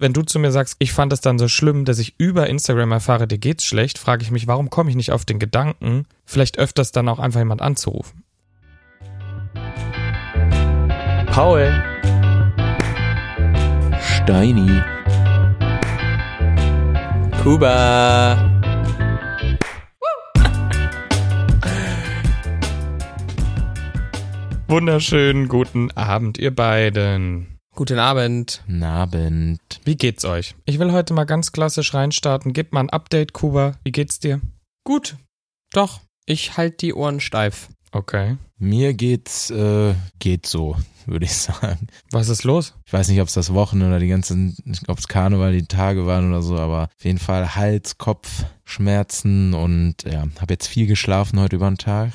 Wenn du zu mir sagst, ich fand es dann so schlimm, dass ich über Instagram erfahre, dir geht's schlecht, frage ich mich, warum komme ich nicht auf den Gedanken, vielleicht öfters dann auch einfach jemand anzurufen. Paul. Steini. Kuba. Wunderschönen guten Abend, ihr beiden. Guten Abend. Abend. Wie geht's euch? Ich will heute mal ganz klassisch reinstarten. Gib mal ein Update, Kuba. Wie geht's dir? Gut. Doch, ich halte die Ohren steif. Okay. Mir geht's, äh, geht so, würde ich sagen. Was ist los? Ich weiß nicht, ob es das Wochen oder die ganzen, ob es Karneval die Tage waren oder so, aber auf jeden Fall Hals, Kopf, Schmerzen und ja, habe jetzt viel geschlafen heute über den Tag.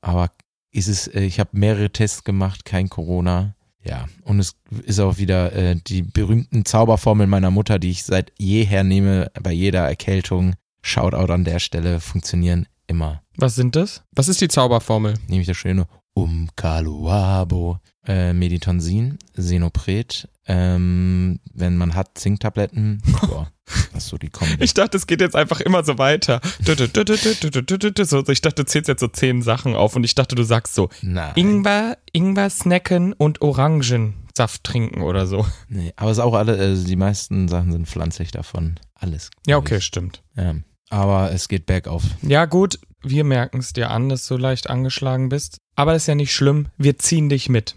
Aber ist es, äh, ich habe mehrere Tests gemacht, kein Corona. Ja, und es ist auch wieder äh, die berühmten Zauberformeln meiner Mutter, die ich seit jeher nehme, bei jeder Erkältung. Shoutout an der Stelle, funktionieren immer. Was sind das? Was ist die Zauberformel? Nehme ich das schöne Umkaluabo, äh, Meditonsin, Senopret, ähm, wenn man hat, Zinktabletten. Boah, das so die Kombi. Ich dachte, es geht jetzt einfach immer so weiter. So, ich dachte, du zählst jetzt so zehn Sachen auf und ich dachte, du sagst so Nein. Ingwer, Ingwer snacken und Orangensaft trinken oder so. Nee, aber es ist auch alle, äh, die meisten Sachen sind pflanzlich davon. Alles. Ja, okay, ich. stimmt. Ja. Aber es geht bergauf. Ja, gut, wir merken es dir an, dass du leicht angeschlagen bist. Aber das ist ja nicht schlimm, wir ziehen dich mit.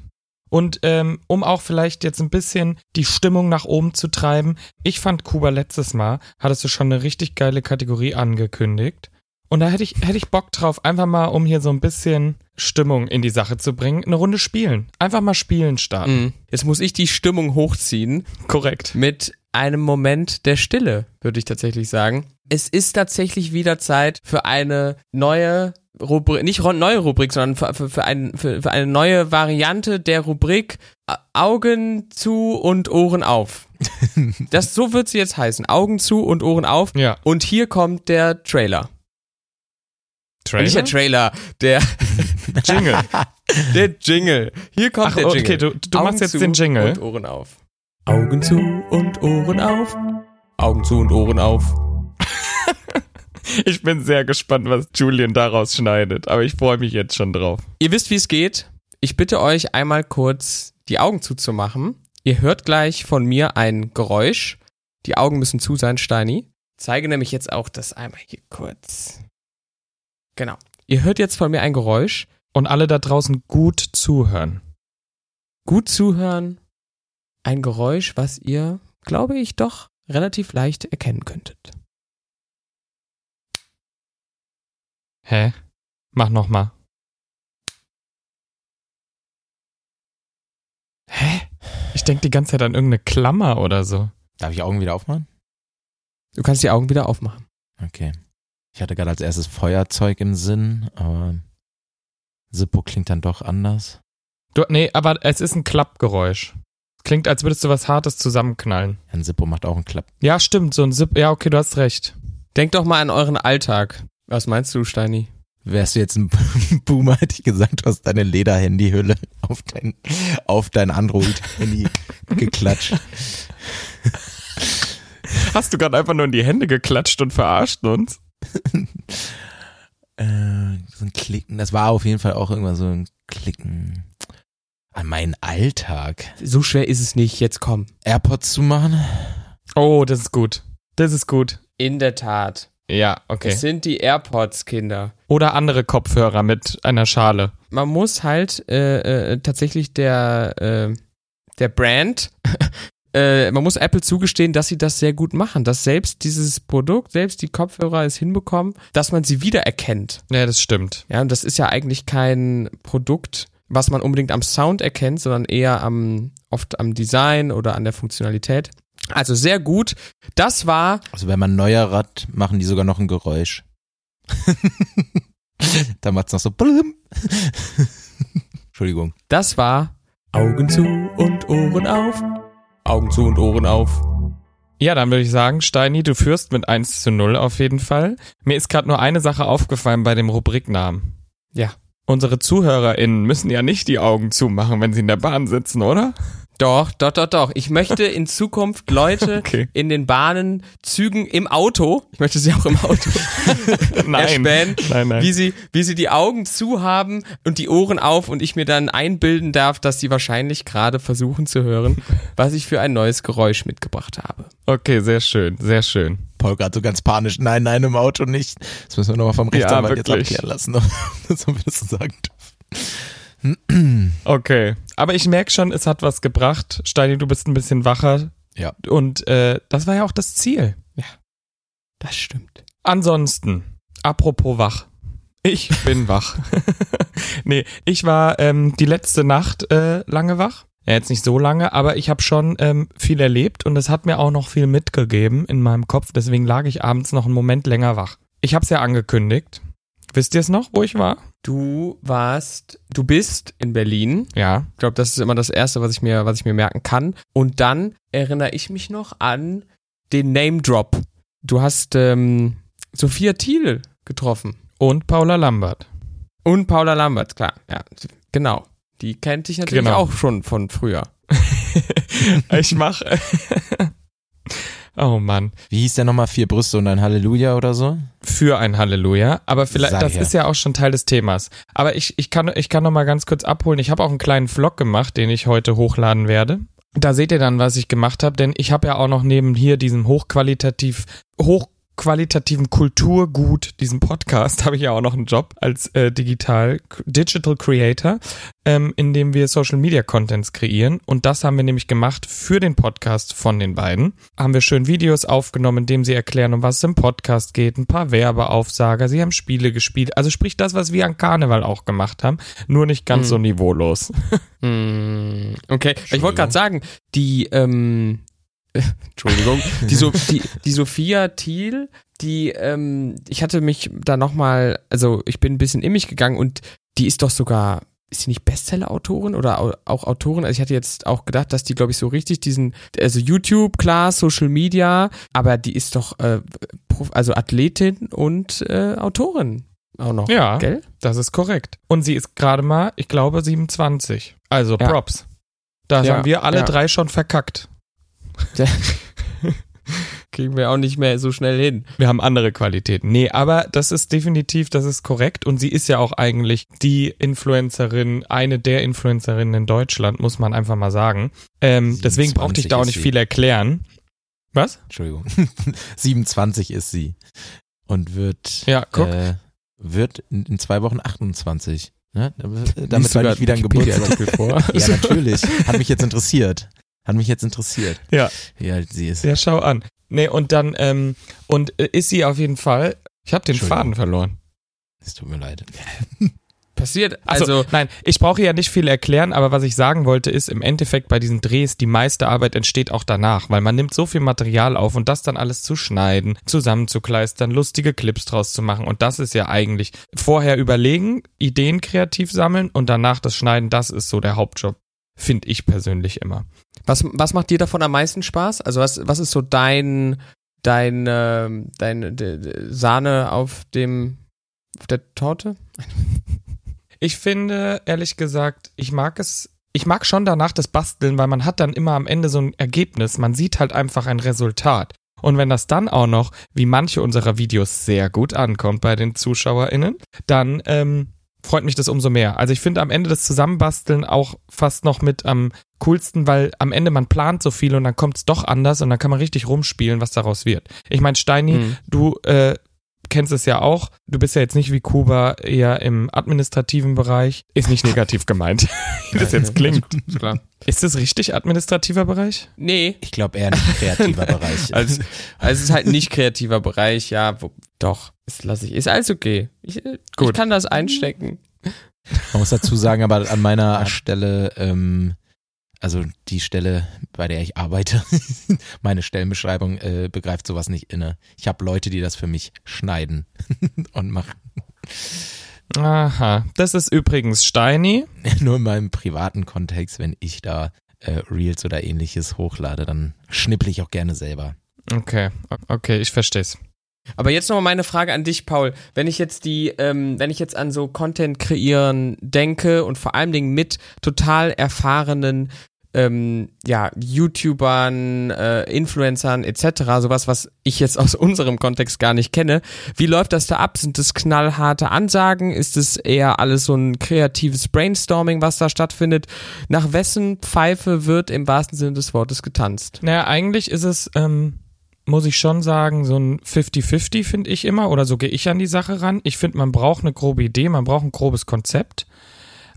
Und ähm, um auch vielleicht jetzt ein bisschen die Stimmung nach oben zu treiben, ich fand Kuba letztes Mal, hattest du schon eine richtig geile Kategorie angekündigt. Und da hätte ich, hätte ich Bock drauf, einfach mal, um hier so ein bisschen Stimmung in die Sache zu bringen, eine Runde spielen. Einfach mal spielen starten. Mhm. Jetzt muss ich die Stimmung hochziehen Korrekt. mit einem Moment der Stille, würde ich tatsächlich sagen. Es ist tatsächlich wieder Zeit für eine neue Rubrik, nicht neue Rubrik, sondern für, für, für, ein, für, für eine neue Variante der Rubrik äh, Augen zu und Ohren auf. Das, so wird sie jetzt heißen. Augen zu und Ohren auf. Ja. Und hier kommt der Trailer. Trailer? Nicht der Trailer, der, Jingle. der Jingle. Hier kommt Ach, der Jingle. okay, du, du Augen machst jetzt den Jingle. Und Ohren auf. Augen zu und Ohren auf. Augen zu und Ohren auf. Ich bin sehr gespannt, was Julian daraus schneidet, aber ich freue mich jetzt schon drauf. Ihr wisst, wie es geht. Ich bitte euch einmal kurz die Augen zuzumachen. Ihr hört gleich von mir ein Geräusch. Die Augen müssen zu sein, Steini. Ich zeige nämlich jetzt auch das einmal hier kurz. Genau. Ihr hört jetzt von mir ein Geräusch. Und alle da draußen gut zuhören. Gut zuhören. Ein Geräusch, was ihr, glaube ich, doch relativ leicht erkennen könntet. Hä? Mach noch mal. Hä? Ich denke die ganze Zeit an irgendeine Klammer oder so. Darf ich Augen wieder aufmachen? Du kannst die Augen wieder aufmachen. Okay. Ich hatte gerade als erstes Feuerzeug im Sinn, aber Sippo klingt dann doch anders. Du, nee, aber es ist ein Klappgeräusch. Klingt, als würdest du was Hartes zusammenknallen. Ein Sippo macht auch einen Klapp. Ja, stimmt, so ein Zip. Ja, okay, du hast recht. Denkt doch mal an euren Alltag. Was meinst du, Steini? Wärst du jetzt ein Boomer, hätte ich gesagt, du hast deine Lederhandyhülle auf dein, auf dein Android-Handy geklatscht. Hast du gerade einfach nur in die Hände geklatscht und verarscht uns? Äh, so ein Klicken, das war auf jeden Fall auch irgendwann so ein Klicken an meinen Alltag. So schwer ist es nicht. Jetzt komm. AirPods zu machen? Oh, das ist gut. Das ist gut. In der Tat. Ja, okay. Es sind die AirPods, Kinder. Oder andere Kopfhörer mit einer Schale. Man muss halt äh, äh, tatsächlich der, äh, der Brand, äh, man muss Apple zugestehen, dass sie das sehr gut machen, dass selbst dieses Produkt, selbst die Kopfhörer es hinbekommen, dass man sie wiedererkennt. Ja, das stimmt. Ja, und das ist ja eigentlich kein Produkt, was man unbedingt am Sound erkennt, sondern eher am, oft am Design oder an der Funktionalität. Also sehr gut. Das war Also wenn man neuer Rad, machen die sogar noch ein Geräusch. da macht's noch so. Entschuldigung. Das war Augen zu und Ohren auf. Augen zu und Ohren auf. Ja, dann würde ich sagen, Steini, du führst mit 1 zu 0 auf jeden Fall. Mir ist gerade nur eine Sache aufgefallen bei dem Rubriknamen. Ja. Unsere ZuhörerInnen müssen ja nicht die Augen zumachen, wenn sie in der Bahn sitzen, oder? Doch, doch, doch, doch. Ich möchte in Zukunft Leute Okay. in den Bahnen, Zügen, im Auto, ich möchte sie auch im Auto erspähen, nein, nein. wie sie, wie sie die Augen zu haben und die Ohren auf und ich mir dann einbilden darf, dass sie wahrscheinlich gerade versuchen zu hören, was ich für ein neues Geräusch mitgebracht habe. Okay, sehr schön, sehr schön. Paul gerade so ganz panisch. Nein, nein, im Auto nicht. Das müssen wir nochmal vom Rechtsanwalt jetzt wirklich. abklären lassen, ob wir das so sagen dürfen. Okay. Aber ich merke schon, es hat was gebracht. Steini, du bist ein bisschen wacher. Ja. Und äh, das war ja auch das Ziel. Das stimmt. Ansonsten, apropos wach. Ich bin wach. nee, ich war ähm, die letzte Nacht äh, lange wach. Ja, jetzt nicht so lange, aber ich habe schon ähm, viel erlebt und es hat mir auch noch viel mitgegeben in meinem Kopf. Deswegen lag ich abends noch einen Moment länger wach. Ich habe es ja angekündigt. Wisst ihr es noch, wo ich war? Du warst, du bist in Berlin. Ja. Ich glaube, das ist immer das Erste, was ich mir, was ich mir merken kann. Und dann erinnere ich mich noch an den Name Drop. Du hast ähm, Sophia Thiel getroffen. Und Paula Lambert. Und Paula Lambert, klar. Ja, genau. Die kennt dich natürlich Genau. auch schon von früher. ich mache. oh Mann. Wie hieß der nochmal? Vier Brüste und ein Halleluja oder so? Für ein Halleluja. Aber vielleicht, das ist ja auch schon Teil des Themas. Aber ich, ich kann, ich kann noch mal ganz kurz abholen. Ich habe auch einen kleinen Vlog gemacht, den ich heute hochladen werde. Da seht ihr dann, was ich gemacht habe, denn ich habe ja auch noch neben hier diesem hochqualitativ, hochqualitativen Kulturgut, diesem Podcast, habe ich ja auch noch einen Job als äh, Digital Digital Creator, ähm, in dem wir Social Media Contents kreieren. Und das haben wir nämlich gemacht für den Podcast von den beiden. Haben wir schön Videos aufgenommen, in dem sie erklären, um was es im Podcast geht, ein paar Werbeaufsager, sie haben Spiele gespielt. Also sprich das, was wir an Karneval auch gemacht haben, nur nicht ganz Hm. so niveaulos. Hm, okay, ich wollte gerade sagen, die, ähm, Entschuldigung, die, so, die, die Sophia Thiel, die, ähm, ich hatte mich da nochmal, also ich bin ein bisschen in mich gegangen und die ist doch sogar, ist sie nicht Bestseller-Autorin oder au- auch Autorin? Also ich hatte jetzt auch gedacht, dass die, glaube ich, so richtig diesen, also YouTube, klar, Social Media, aber die ist doch, äh, also Athletin und äh, Autorin auch noch, Ja. gell? Das ist korrekt. Und sie ist gerade mal, ich glaube, 27. Also Ja. Props. Da Ja, haben wir alle ja. drei schon verkackt. Kriegen wir auch nicht mehr so schnell hin. Wir haben andere Qualitäten. Nee, aber das ist definitiv, das ist korrekt. Und sie ist ja auch eigentlich die Influencerin, eine der Influencerinnen in Deutschland, muss man einfach mal sagen. Ähm, deswegen 27 brauchte ich da auch nicht sie. viel erklären. Was? Entschuldigung. 27 ist sie. Und wird, Ja, guck. Äh, wird in, zwei Wochen 28. Ne? Damit war ich wieder ein Geburtstag. vor. Ja, natürlich. Hat mich jetzt interessiert. Hat mich jetzt interessiert. Ja. Wie alt sie ist. Ja, schau an. Nee, und dann, ähm, und äh, ist sie auf jeden Fall, ich habe den. Faden verloren. Es tut mir leid. Passiert, Also, also, nein, ich brauche ja nicht viel erklären, aber was ich sagen wollte, ist im Endeffekt bei diesen Drehs, die meiste Arbeit entsteht auch danach, weil man nimmt so viel Material auf und das dann alles zu schneiden, zusammenzukleistern, lustige Clips draus zu machen und das ist ja eigentlich vorher überlegen, Ideen kreativ sammeln und danach das Schneiden, das ist so der Hauptjob, finde ich persönlich immer. was, was macht dir davon am meisten Spaß? Also, was, was ist so dein, dein, ähm, dein d- d- Sahne auf dem, auf der Torte? Ich finde, ehrlich gesagt, ich mag es, ich mag schon danach das Basteln, weil man hat dann immer am Ende so ein Ergebnis. Man sieht halt einfach ein Resultat. Und wenn das dann auch noch, wie manche unserer Videos, sehr gut ankommt bei den ZuschauerInnen, dann ähm, freut mich das umso mehr. Also ich finde am Ende das Zusammenbasteln auch fast noch mit am coolsten, weil am Ende man plant so viel und dann kommt es doch anders und dann kann man richtig rumspielen, was daraus wird. Ich meine, Steini, Hm. du äh, kennst es ja auch. Du bist ja jetzt nicht wie Kuba eher im administrativen Bereich. Ist nicht negativ gemeint, wie das jetzt klingt. Ist klar. Ist das richtig administrativer Bereich? Nee, Ich glaube eher ein kreativer Bereich. also, also es ist halt nicht kreativer Bereich, ja, wo, doch, das lasse ich, ist alles okay. Ich, ich Gut. kann das einstecken. Man muss dazu sagen, aber an meiner Stelle, ähm, also die Stelle, bei der ich arbeite, meine Stellenbeschreibung äh, begreift sowas nicht inne. Ich habe Leute, die das für mich schneiden und machen. Aha. Das ist übrigens Steini. Nur in meinem privaten Kontext, wenn ich da äh, Reels oder ähnliches hochlade, dann schnipple ich auch gerne selber. Okay, okay, ich versteh's. Aber jetzt nochmal meine Frage an dich, Paul. Wenn ich jetzt die, ähm, wenn ich jetzt an so Content kreieren denke und vor allen Dingen mit total erfahrenen ähm, ja, YouTubern, äh, Influencern etc., sowas, was ich jetzt aus unserem Kontext gar nicht kenne. Wie läuft das da ab? Sind das knallharte Ansagen? Ist es eher alles so ein kreatives Brainstorming, was da stattfindet? Nach wessen Pfeife wird im wahrsten Sinne des Wortes getanzt? Naja, eigentlich ist es, ähm, muss ich schon sagen, so ein 50-50 finde ich immer, oder so gehe ich an die Sache ran. Ich finde, man braucht eine grobe Idee, man braucht ein grobes Konzept.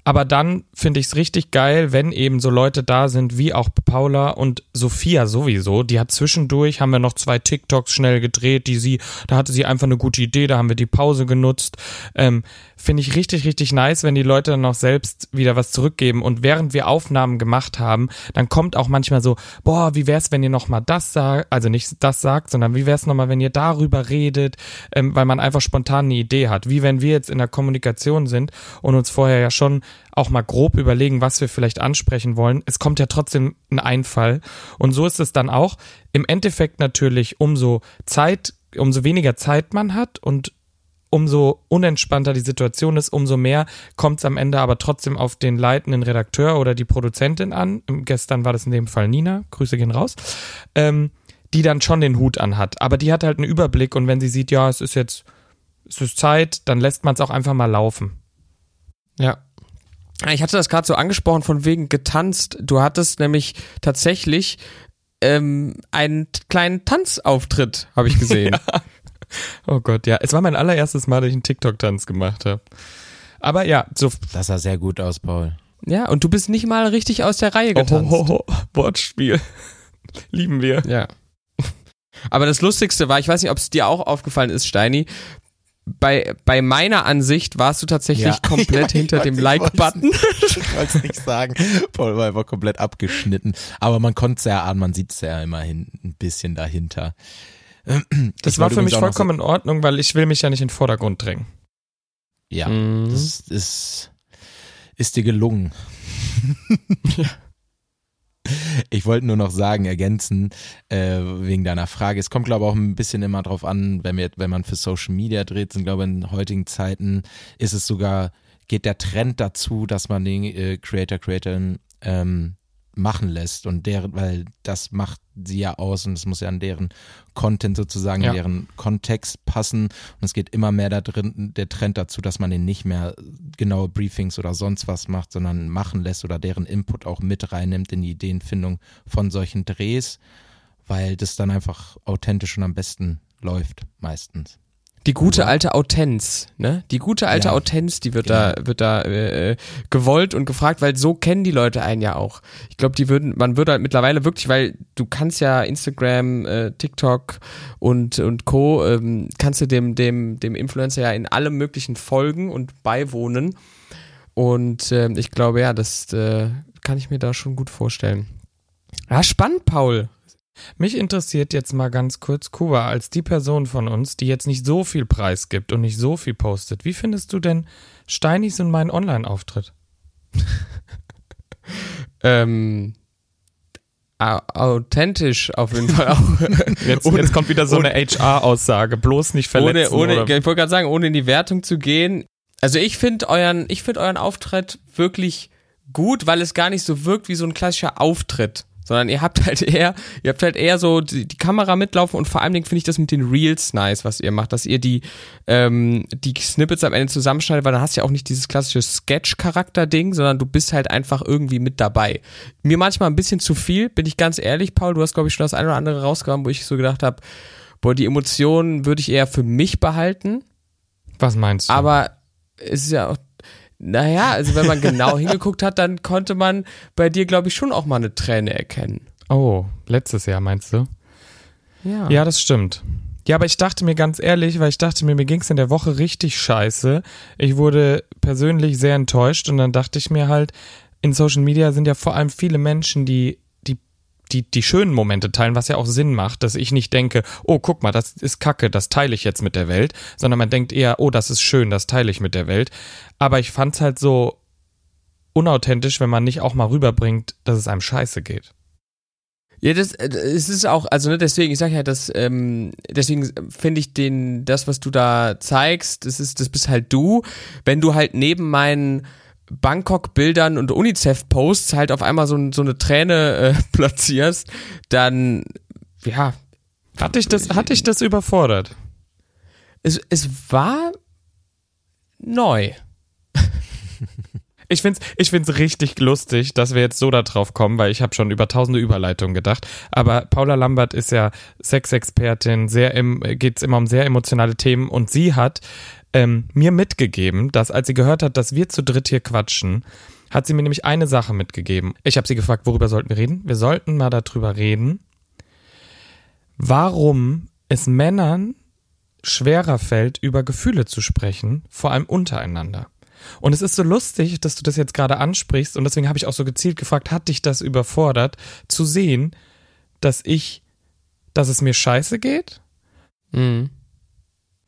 Aber dann finde ich es richtig geil, wenn eben so Leute da sind, wie auch Paula und Sophia sowieso. Die hat zwischendurch, haben wir noch zwei TikToks schnell gedreht, die sie, da hatte sie einfach eine gute Idee, da haben wir die Pause genutzt. Ähm, finde ich richtig, richtig nice, wenn die Leute dann auch selbst wieder was zurückgeben. Und während wir Aufnahmen gemacht haben, dann kommt auch manchmal so, boah, wie wär's, wenn ihr nochmal das sagt, also nicht das sagt, sondern wie wär's nochmal, wenn ihr darüber redet, ähm, weil man einfach spontan eine Idee hat. Wie wenn wir jetzt in der Kommunikation sind und uns vorher ja schon auch mal grob überlegen, was wir vielleicht ansprechen wollen. Es kommt ja trotzdem ein Einfall. Und so ist es dann auch. Im Endeffekt natürlich, umso Zeit, umso weniger Zeit man hat und umso unentspannter die Situation ist, umso mehr kommt es am Ende aber trotzdem auf den leitenden Redakteur oder die Produzentin an. Gestern war das in dem Fall Nina, Grüße gehen raus, ähm, die dann schon den Hut anhat. Aber die hat halt einen Überblick und wenn sie sieht, ja, es ist jetzt, es ist Zeit, dann lässt man es auch einfach mal laufen. Ja. Ich hatte das gerade so angesprochen von wegen getanzt. Du hattest nämlich tatsächlich ähm, einen kleinen Tanzauftritt, habe ich gesehen. ja. Oh Gott, ja. Es war mein allererstes Mal, dass ich einen TikTok-Tanz gemacht habe. Aber ja, so. Das sah sehr gut aus, Paul. Ja, und du bist nicht mal richtig aus der Reihe getanzt. Oh, oh, oh, Wortspiel. Lieben wir. Ja. Aber das Lustigste war, ich weiß nicht, ob es dir auch aufgefallen ist, Steini, bei, bei meiner Ansicht warst du tatsächlich ja. komplett ja, hinter dem Like-Button. Ich wollte es nicht sagen. Paul war einfach komplett abgeschnitten. Aber man konnte es ja an, man sieht es ja immerhin ein bisschen dahinter. Das war für mich vollkommen in Ordnung, weil ich will mich ja nicht in den Vordergrund drängen. Ja, mhm. das ist, ist dir gelungen. ja. Ich wollte nur noch sagen, ergänzen, äh, wegen deiner Frage. Es kommt, glaube ich, auch ein bisschen immer drauf an, wenn, wir, wenn man für Social Media dreht, sind, glaube ich, in heutigen Zeiten ist es sogar, geht der Trend dazu, dass man den äh, Creator, Creatorin ähm, machen lässt und deren, weil das macht sie ja aus und es muss ja an deren Content sozusagen, ja. deren Kontext passen und es geht immer mehr da drin, der Trend dazu, dass man den nicht mehr genaue Briefings oder sonst was macht, sondern machen lässt oder deren Input auch mit reinnimmt in die Ideenfindung von solchen Drehs, weil das dann einfach authentisch und am besten läuft meistens. Die gute alte Autenz, ne? Die gute alte ja. Autenz, die wird ja. da wird da äh, gewollt und gefragt, weil so kennen die Leute einen ja auch. Ich glaube, die würden, man würde halt mittlerweile wirklich, weil du kannst ja Instagram, äh, TikTok und und Co. Ähm, kannst du dem dem dem Influencer ja in allem möglichen folgen und beiwohnen. Und äh, ich glaube ja, das äh, kann ich mir da schon gut vorstellen. Ja, spannend, Paul. Mich interessiert jetzt mal ganz kurz, Kuba, als die Person von uns, die jetzt nicht so viel Preis gibt und nicht so viel postet. Wie findest du denn Steinis und meinen Online-Auftritt? ähm, authentisch auf jeden Fall auch. jetzt, ohne, jetzt kommt wieder so ohne, eine HR-Aussage, bloß nicht verletzen. Ohne, ohne, ich wollte gerade sagen, ohne in die Wertung zu gehen. Also ich finde euren, ich finde euren Auftritt wirklich gut, weil es gar nicht so wirkt wie so ein klassischer Auftritt sondern ihr habt halt eher, ihr habt halt eher so die, die Kamera mitlaufen und vor allen Dingen finde ich das mit den Reels nice, was ihr macht, dass ihr die, ähm, die Snippets am Ende zusammenschneidet, weil dann hast du ja auch nicht dieses klassische Sketch-Charakter-Ding, sondern du bist halt einfach irgendwie mit dabei. Mir manchmal ein bisschen zu viel, bin ich ganz ehrlich, Paul, du hast glaube ich schon das eine oder andere rausgehauen, wo ich so gedacht habe, boah, die Emotionen würde ich eher für mich behalten. Was meinst du? Aber es ist ja auch naja, also wenn man genau hingeguckt hat, dann konnte man bei dir, glaube ich, schon auch mal eine Träne erkennen. Oh, letztes Jahr meinst du? Ja. Ja, das stimmt. Ja, aber ich dachte mir ganz ehrlich, weil ich dachte mir, mir ging es in der Woche richtig scheiße. Ich wurde persönlich sehr enttäuscht und dann dachte ich mir halt, in Social Media sind ja vor allem viele Menschen, die die, die schönen Momente teilen, was ja auch Sinn macht, dass ich nicht denke, oh, guck mal, das ist Kacke, das teile ich jetzt mit der Welt, sondern man denkt eher, oh, das ist schön, das teile ich mit der Welt. Aber ich fand's halt so unauthentisch, wenn man nicht auch mal rüberbringt, dass es einem scheiße geht. Ja, das, äh, es ist auch, also ne, deswegen, ich sag ja, dass, ähm, deswegen finde ich den, das, was du da zeigst, das ist, das bist halt du. Wenn du halt neben meinen Bangkok-Bildern und UNICEF-Posts halt auf einmal so, so eine Träne äh, platzierst, dann, ja. Hat dich das, hat dich das überfordert? Es, es war neu. Ich find's, ich find's richtig lustig, dass wir jetzt so da drauf kommen, weil ich habe schon über tausende Überleitungen gedacht. Aber Paula Lambert ist ja Sexexpertin, sehr im, geht's immer um sehr emotionale Themen und sie hat ähm, mir mitgegeben, dass als sie gehört hat, dass wir zu dritt hier quatschen, hat sie mir nämlich eine Sache mitgegeben. Ich habe sie gefragt, worüber sollten wir reden? Wir sollten mal darüber reden, warum es Männern schwerer fällt, über Gefühle zu sprechen, vor allem untereinander. Und es ist so lustig, dass du das jetzt gerade ansprichst und deswegen habe ich auch so gezielt gefragt, hat dich das überfordert, zu sehen, dass ich, dass es mir scheiße geht? Mhm.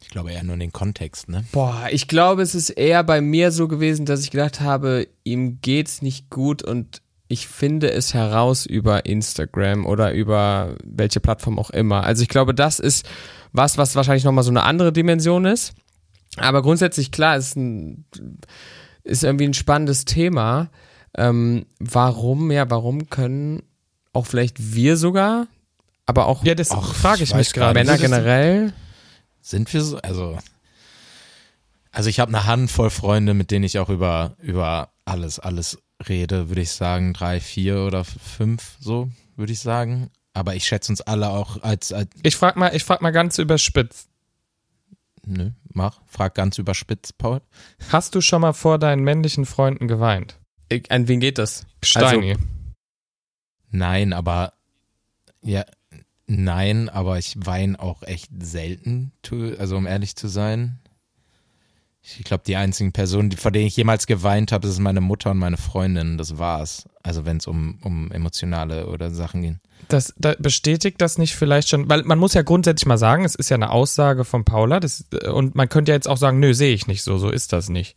Ich glaube eher nur in den Kontext, ne? Boah, ich glaube, es ist eher bei mir so gewesen, dass ich gedacht habe, ihm geht's nicht gut und ich finde es heraus über Instagram oder über welche Plattform auch immer. Also ich glaube, das ist was, was wahrscheinlich nochmal so eine andere Dimension ist. Aber grundsätzlich, klar, ist, ein, ist irgendwie ein spannendes Thema. Ähm, warum, ja, warum können auch vielleicht wir sogar, aber auch, ja, das frage ich, ich mich gerade. Männer generell. Sind wir so, also, also ich habe eine Handvoll Freunde, mit denen ich auch über, über alles, alles rede, würde ich sagen, drei, vier oder fünf, so, würde ich sagen. Aber ich schätze uns alle auch als, als Ich frage mal, ich frag mal ganz überspitzt. nö, mach, frag ganz überspitzt, Paul. Hast du schon mal vor deinen männlichen Freunden geweint? Ich- An wen geht das? Steini. Nein, aber, ja, nein, aber ich weine auch echt selten, also um ehrlich zu sein. Ich glaube, die einzigen Personen, vor denen ich jemals geweint habe, das ist meine Mutter und meine Freundin. Das war's. Also wenn es um, um emotionale oder Sachen ging. Das, da bestätigt das nicht vielleicht schon, weil man muss ja grundsätzlich mal sagen, es ist ja eine Aussage von Paula das, und man könnte ja jetzt auch sagen, nö, sehe ich nicht so, so ist das nicht.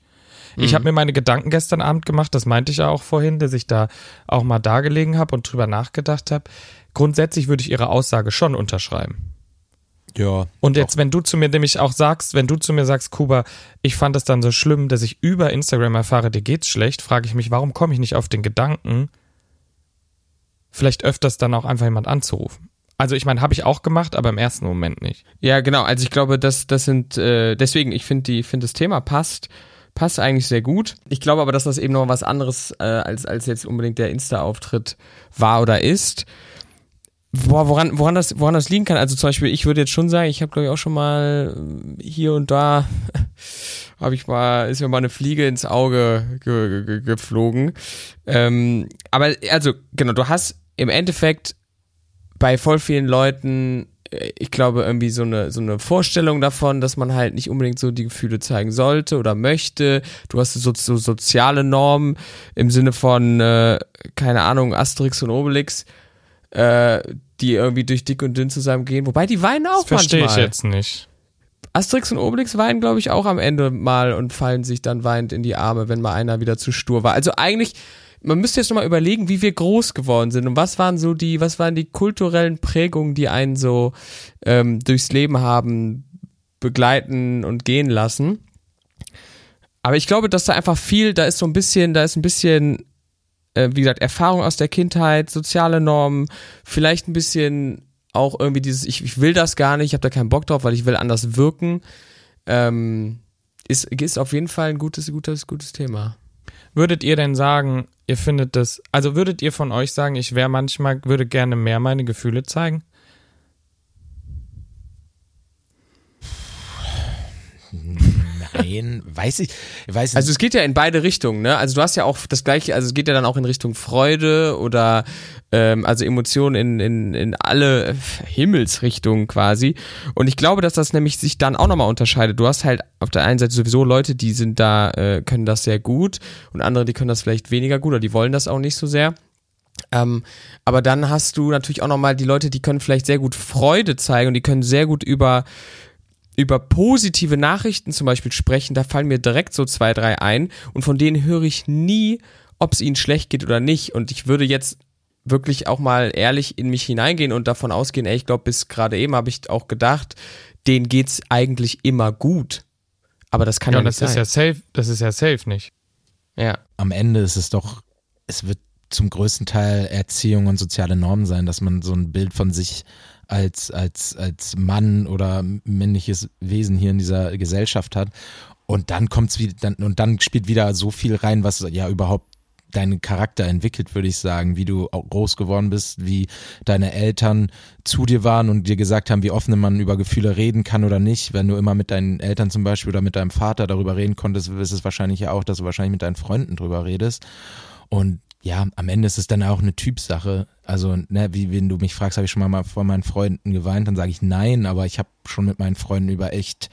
Ich Mhm. habe mir meine Gedanken gestern Abend gemacht, das meinte ich ja auch vorhin, dass ich da auch mal dagelegen habe und drüber nachgedacht habe. Grundsätzlich würde ich ihre Aussage schon unterschreiben. Ja. Und jetzt, wenn du zu mir nämlich auch sagst, wenn du zu mir sagst, Kuba, ich fand es dann so schlimm, dass ich über Instagram erfahre, dir geht's schlecht, frage ich mich, warum komme ich nicht auf den Gedanken, vielleicht öfters dann auch einfach jemand anzurufen. Also ich meine, habe ich auch gemacht, aber im ersten Moment nicht. Ja, genau. Also ich glaube, das, das sind, äh, deswegen, ich finde die, finde das Thema passt, passt eigentlich sehr gut. Ich glaube aber, dass das eben noch was anderes äh, als, als jetzt unbedingt der Insta-Auftritt war oder ist. Boah, woran, woran, das, woran das liegen kann, also zum Beispiel, ich würde jetzt schon sagen, ich habe glaube ich auch schon mal äh, hier und da habe ich mal, ist mir mal eine Fliege ins Auge ge ge geflogen. Ähm, aber also, genau, du hast im Endeffekt bei voll vielen Leuten, ich glaube, irgendwie so eine, so eine Vorstellung davon, dass man halt nicht unbedingt so die Gefühle zeigen sollte oder möchte. Du hast so, so soziale Normen im Sinne von, äh, keine Ahnung, Asterix und Obelix, äh, die irgendwie durch dick und dünn zusammengehen. Wobei die weinen auch Das verstehe ich manchmal. jetzt nicht. Asterix und Obelix weinen, glaube ich, auch am Ende mal und fallen sich dann weinend in die Arme, wenn mal einer wieder zu stur war. Also eigentlich, man müsste jetzt nochmal überlegen, wie wir groß geworden sind und was waren so die, was waren die kulturellen Prägungen, die einen so ähm, durchs Leben haben begleiten und gehen lassen. Aber ich glaube, dass da einfach viel, da ist so ein bisschen, da ist ein bisschen, äh, wie gesagt, Erfahrung aus der Kindheit, soziale Normen, vielleicht ein bisschen auch irgendwie dieses, ich, ich will das gar nicht, ich habe da keinen Bock drauf, weil ich will anders wirken. Ähm, ist, ist auf jeden Fall ein gutes, gutes, gutes Thema. Würdet ihr denn sagen, ihr findet das, also würdet ihr von euch sagen, ich wäre manchmal, würde gerne mehr meine Gefühle zeigen? Nein, weiß ich, weiß. Also es geht ja in beide Richtungen, ne? Also du hast ja auch das gleiche, also es geht ja dann auch in Richtung Freude oder ähm, also Emotionen in, in, in alle Himmelsrichtungen quasi. Und ich glaube, dass das nämlich sich dann auch nochmal unterscheidet. Du hast halt auf der einen Seite sowieso Leute, die sind da, äh, können das sehr gut und andere, die können das vielleicht weniger gut oder die wollen das auch nicht so sehr. Ähm, aber dann hast du natürlich auch nochmal die Leute, die können vielleicht sehr gut Freude zeigen und die können sehr gut über über positive Nachrichten zum Beispiel sprechen, da fallen mir direkt so zwei, drei ein und von denen höre ich nie, ob es ihnen schlecht geht oder nicht. Und ich würde jetzt wirklich auch mal ehrlich in mich hineingehen und davon ausgehen, ey, ich glaube, bis gerade eben habe ich auch gedacht, denen geht's eigentlich immer gut. Aber das kann Ja, ja, nicht das ist sein. ja safe, das ist ja safe nicht. Ja. am Ende ist es doch, es wird zum größten Teil Erziehung und soziale Normen sein, dass man so ein Bild von sich als, als, als Mann oder männliches Wesen hier in dieser Gesellschaft hat. Und dann kommt's wieder, dann, und dann spielt wieder so viel rein, was ja überhaupt deinen Charakter entwickelt, würde ich sagen, wie du auch groß geworden bist, wie deine Eltern zu dir waren und dir gesagt haben, wie offen man über Gefühle reden kann oder nicht. Wenn du immer mit deinen Eltern zum Beispiel oder mit deinem Vater darüber reden konntest, ist es wahrscheinlich ja auch, dass du wahrscheinlich mit deinen Freunden drüber redest. Und ja, am Ende ist es dann auch eine Typsache. Also, ne, wie wenn du mich fragst, habe ich schon mal vor meinen Freunden geweint, dann sage ich nein, aber ich habe schon mit meinen Freunden über echt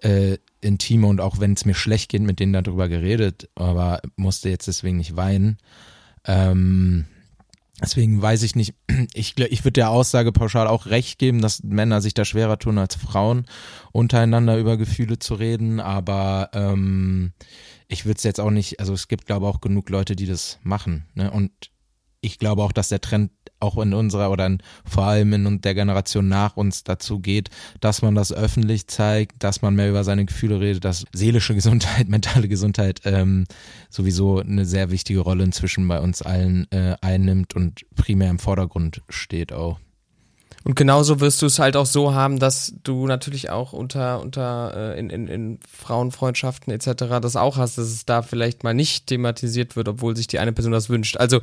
äh, intime und auch wenn es mir schlecht geht, mit denen darüber geredet, aber musste jetzt deswegen nicht weinen. Ähm, deswegen weiß ich nicht, ich, ich würde der Aussage pauschal auch recht geben, dass Männer sich da schwerer tun als Frauen, untereinander über Gefühle zu reden, aber ähm, ich würde es jetzt auch nicht, also es gibt glaube auch genug Leute, die das machen. Ne? Und ich glaube auch, dass der Trend auch in unserer oder in, vor allem in der Generation nach uns dazu geht, dass man das öffentlich zeigt, dass man mehr über seine Gefühle redet, dass seelische Gesundheit, mentale Gesundheit ähm, sowieso eine sehr wichtige Rolle inzwischen bei uns allen äh, einnimmt und primär im Vordergrund steht auch. Und genauso wirst du es halt auch so haben, dass du natürlich auch unter, unter äh, in, in, in Frauenfreundschaften etc. das auch hast, dass es da vielleicht mal nicht thematisiert wird, obwohl sich die eine Person das wünscht. Also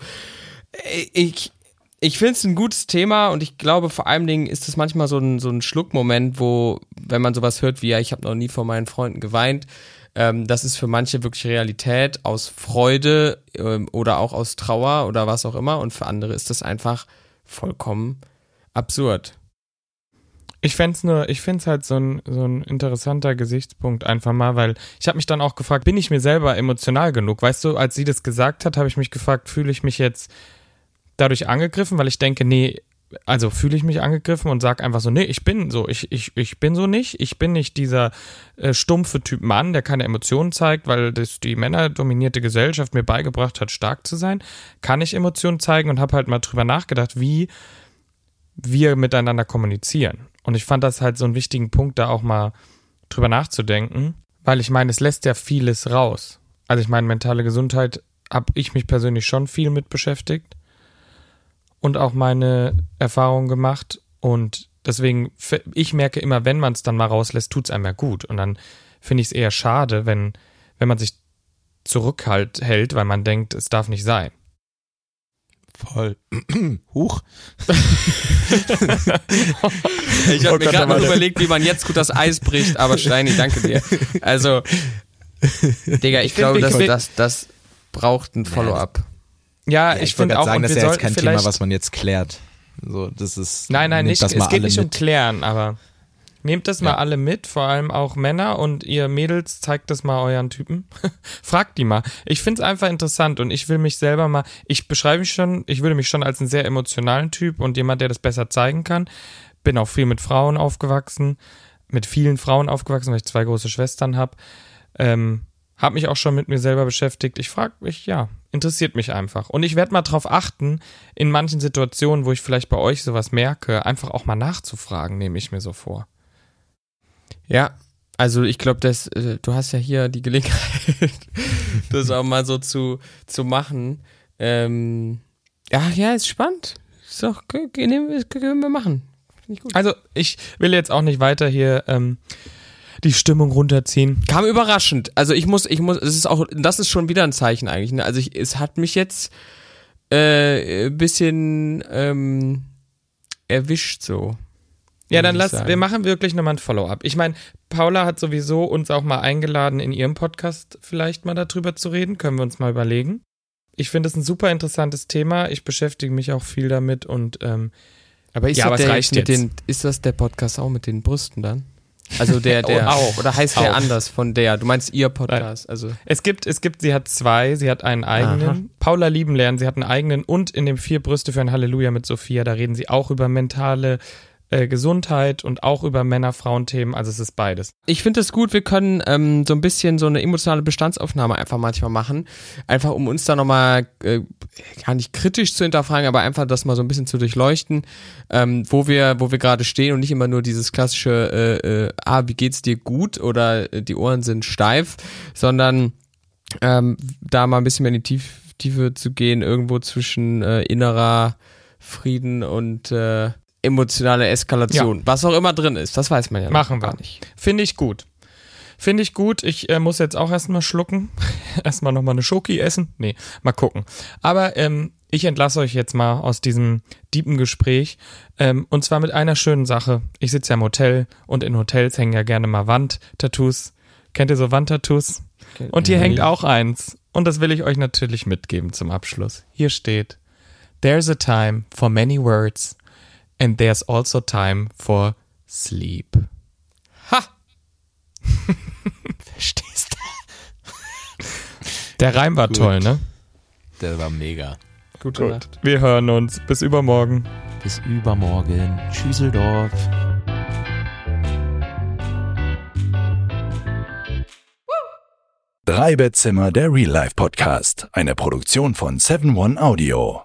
äh, ich, ich finde es ein gutes Thema und ich glaube vor allen Dingen ist es manchmal so ein, so ein Schluckmoment, wo, wenn man sowas hört wie, ja, ich habe noch nie vor meinen Freunden geweint, ähm, das ist für manche wirklich Realität aus Freude ähm, oder auch aus Trauer oder was auch immer und für andere ist das einfach vollkommen absurd. Ich fände nur, ich finde es halt so ein, so ein interessanter Gesichtspunkt einfach mal, weil ich habe mich dann auch gefragt, bin ich mir selber emotional genug? Weißt du, als sie das gesagt hat, habe ich mich gefragt, fühle ich mich jetzt dadurch angegriffen, weil ich denke, nee, also fühle ich mich angegriffen und sage einfach so, nee, ich bin so, ich, ich, ich bin so nicht, ich bin nicht dieser äh, stumpfe Typ Mann, der keine Emotionen zeigt, weil das die männerdominierte Gesellschaft mir beigebracht hat, stark zu sein, kann ich Emotionen zeigen und habe halt mal drüber nachgedacht, wie wir miteinander kommunizieren. Und ich fand das halt so einen wichtigen Punkt, da auch mal drüber nachzudenken, weil ich meine, es lässt ja vieles raus. Also ich meine, mentale Gesundheit habe ich mich persönlich schon viel mit beschäftigt und auch meine Erfahrungen gemacht. Und deswegen, ich merke immer, wenn man es dann mal rauslässt, tut es einem ja gut. Und dann finde ich es eher schade, wenn, wenn man sich zurückhält, weil man denkt, es darf nicht sein. Voll. Huch. ich habe oh mir gerade noch überlegt, wie man jetzt gut das Eis bricht, aber Steini, danke dir. Also, Digga, ich, ich glaube, dass das, das braucht ein Follow-up. Ja, ja, ich, ich finde auch, sagen, das ist ja jetzt kein Thema, was man jetzt klärt. So, das ist. Nein, nein, nicht. Es geht nicht um klären, aber nehmt das ja. mal alle mit, vor allem auch Männer und ihr Mädels, zeigt das mal euren Typen. Fragt die mal. Ich finde es einfach interessant und ich will mich selber mal, ich beschreibe mich schon, ich würde mich schon als einen sehr emotionalen Typ und jemand, der das besser zeigen kann. Bin auch viel mit Frauen aufgewachsen, mit vielen Frauen aufgewachsen, weil ich zwei große Schwestern habe. Ähm, hab mich auch schon mit mir selber beschäftigt. Ich frage mich, ja, interessiert mich einfach. Und ich werde mal drauf achten, in manchen Situationen, wo ich vielleicht bei euch sowas merke, einfach auch mal nachzufragen, nehme ich mir so vor. Ja, also ich glaube, dass äh, du hast ja hier die Gelegenheit, das auch mal so zu, zu machen. Ähm, ja, ja, ist spannend. Ist doch, können wir machen. Ich also ich will jetzt auch nicht weiter hier ähm, die Stimmung runterziehen. Kam überraschend. Also ich muss, ich muss, es ist auch, das ist schon wieder ein Zeichen eigentlich. Ne? Also ich, es hat mich jetzt äh, ein bisschen ähm, erwischt so. Ja, dann lass, sagen. wir machen wirklich nochmal ein Follow-up. Ich meine, Paula hat sowieso uns auch mal eingeladen, in ihrem Podcast vielleicht mal darüber zu reden. Können wir uns mal überlegen. Ich finde es ein super interessantes Thema. Ich beschäftige mich auch viel damit und ähm, aber ist, ja, das, der, mit den, ist das der Podcast auch mit den Brüsten dann? Also der, der auch. Oder heißt der auch. anders von der? Du meinst ihr Podcast? Also es gibt, es gibt, sie hat zwei, sie hat einen eigenen. Aha. Paula lieben lernen, sie hat einen eigenen und in dem vier Brüste für ein Halleluja mit Sophia, da reden sie auch über mentale äh, Gesundheit und auch über Männer-Frauen-Themen. Also es ist beides. Ich finde es gut, wir können ähm, so ein bisschen so eine emotionale Bestandsaufnahme einfach manchmal machen. Einfach um uns da nochmal äh, gar nicht kritisch zu hinterfragen, aber einfach das mal so ein bisschen zu durchleuchten, ähm, wo wir, wo wir gerade stehen und nicht immer nur dieses klassische, äh, äh, ah, wie geht's dir gut oder äh, die Ohren sind steif, sondern ähm, da mal ein bisschen mehr in die Tief Tiefe zu gehen, irgendwo zwischen äh, innerer Frieden und äh, emotionale Eskalation. Was auch immer drin ist, das weiß man ja Machen wir. gar nicht. Finde ich gut. Finde ich gut. Ich äh, muss jetzt auch erstmal schlucken. erstmal nochmal eine Schoki essen. Nee, mal gucken. Aber ähm, ich entlasse euch jetzt mal aus diesem deepen Gespräch. Ähm, und zwar mit einer schönen Sache. Ich sitze ja im Hotel und in Hotels hängen ja gerne mal Wandtattoos. Kennt ihr so Wandtattoos? Und hier hängt auch eins. Und das will ich euch natürlich mitgeben zum Abschluss. Hier steht: There's a time for many words and there's also time for sleep. Ha! Verstehst du? Der Reim war Gut. toll, ne? Der war mega. Gute Nacht. Wir hören uns. Bis übermorgen. Bis übermorgen. Tschüsseldorf. Drei Bettzimmer, der Real Life Podcast. Eine Produktion von 7 One Audio.